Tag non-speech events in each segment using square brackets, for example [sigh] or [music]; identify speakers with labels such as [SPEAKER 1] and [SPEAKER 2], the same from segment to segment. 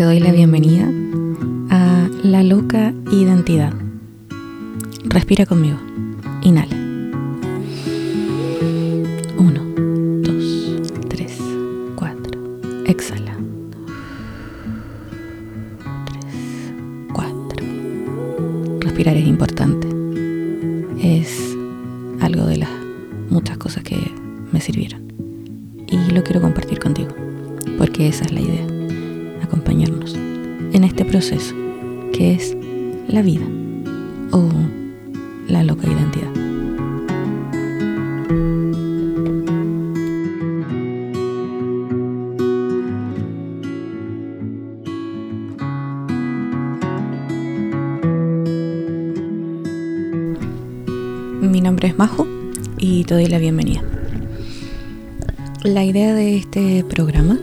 [SPEAKER 1] te doy la bienvenida a La Loca Identidad. Respira conmigo. Inhala. Uno, dos, tres, cuatro. Exhala. Tres, cuatro. Respirar es importante. Es algo de las muchas cosas que me sirvieron. Y lo quiero compartir contigo, porque esa es la idea, acompañarnos en este proceso que es la vida o la loca identidad. Mi nombre es Majo y te doy la bienvenida. La idea de este programa,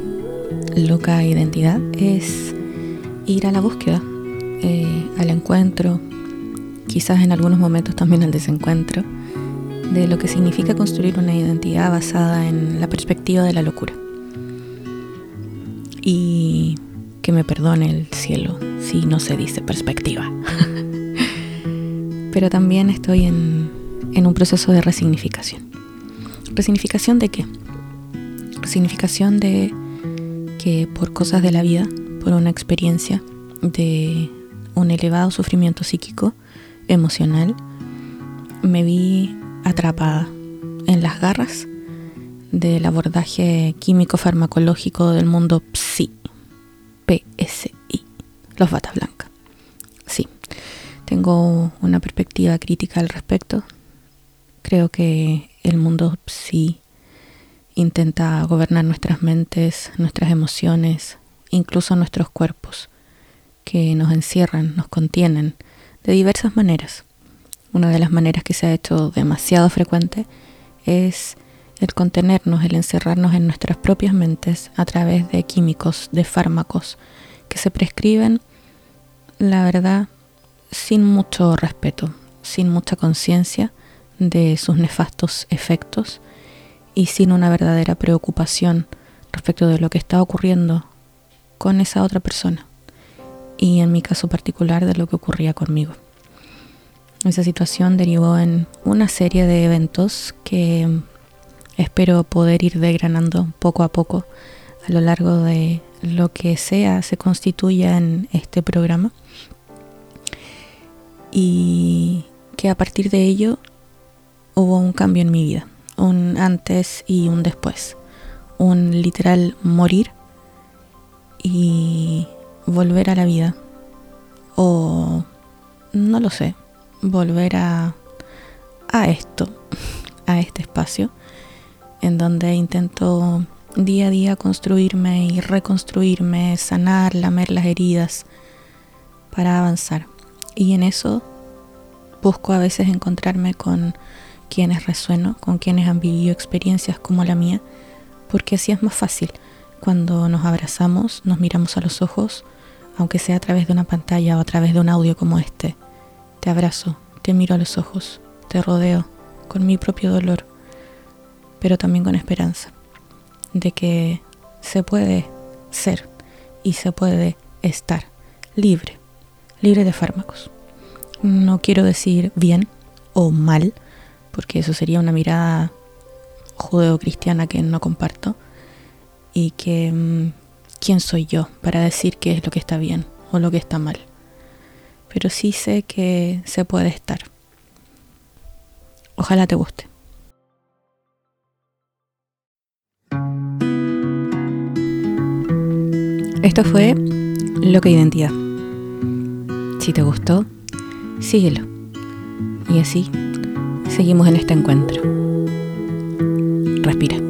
[SPEAKER 1] Loca Identidad, es ir a la búsqueda, eh, al encuentro, quizás en algunos momentos también al desencuentro, de lo que significa construir una identidad basada en la perspectiva de la locura. Y que me perdone el cielo si no se dice perspectiva. [laughs] Pero también estoy en, en un proceso de resignificación. ¿Resignificación de qué? Resignificación de por cosas de la vida, por una experiencia de un elevado sufrimiento psíquico, emocional, me vi atrapada en las garras del abordaje químico farmacológico del mundo PSI, PSI, los batas blancas. Sí, tengo una perspectiva crítica al respecto. Creo que el mundo PSI intenta gobernar nuestras mentes, nuestras emociones, incluso nuestros cuerpos, que nos encierran, nos contienen de diversas maneras. Una de las maneras que se ha hecho demasiado frecuente es el contenernos, el encerrarnos en nuestras propias mentes a través de químicos, de fármacos, que se prescriben, la verdad, sin mucho respeto, sin mucha conciencia de sus nefastos efectos y sin una verdadera preocupación respecto de lo que está ocurriendo con esa otra persona y en mi caso particular de lo que ocurría conmigo. Esa situación derivó en una serie de eventos que espero poder ir degranando poco a poco a lo largo de lo que sea se constituya en este programa y que a partir de ello hubo un cambio en mi vida un antes y un después, un literal morir y volver a la vida, o no lo sé, volver a, a esto, [laughs] a este espacio, en donde intento día a día construirme y reconstruirme, sanar, lamer las heridas para avanzar. Y en eso busco a veces encontrarme con quienes resueno, con quienes han vivido experiencias como la mía, porque así es más fácil. Cuando nos abrazamos, nos miramos a los ojos, aunque sea a través de una pantalla o a través de un audio como este. Te abrazo, te miro a los ojos, te rodeo con mi propio dolor, pero también con esperanza de que se puede ser y se puede estar libre, libre de fármacos. No quiero decir bien o mal, porque eso sería una mirada judeocristiana que no comparto y que mm, quién soy yo para decir qué es lo que está bien o lo que está mal. Pero sí sé que se puede estar. Ojalá te guste. Esto fue Loca Identidad. Si te gustó, síguelo. Y así seguimos en este encuentro. Respira.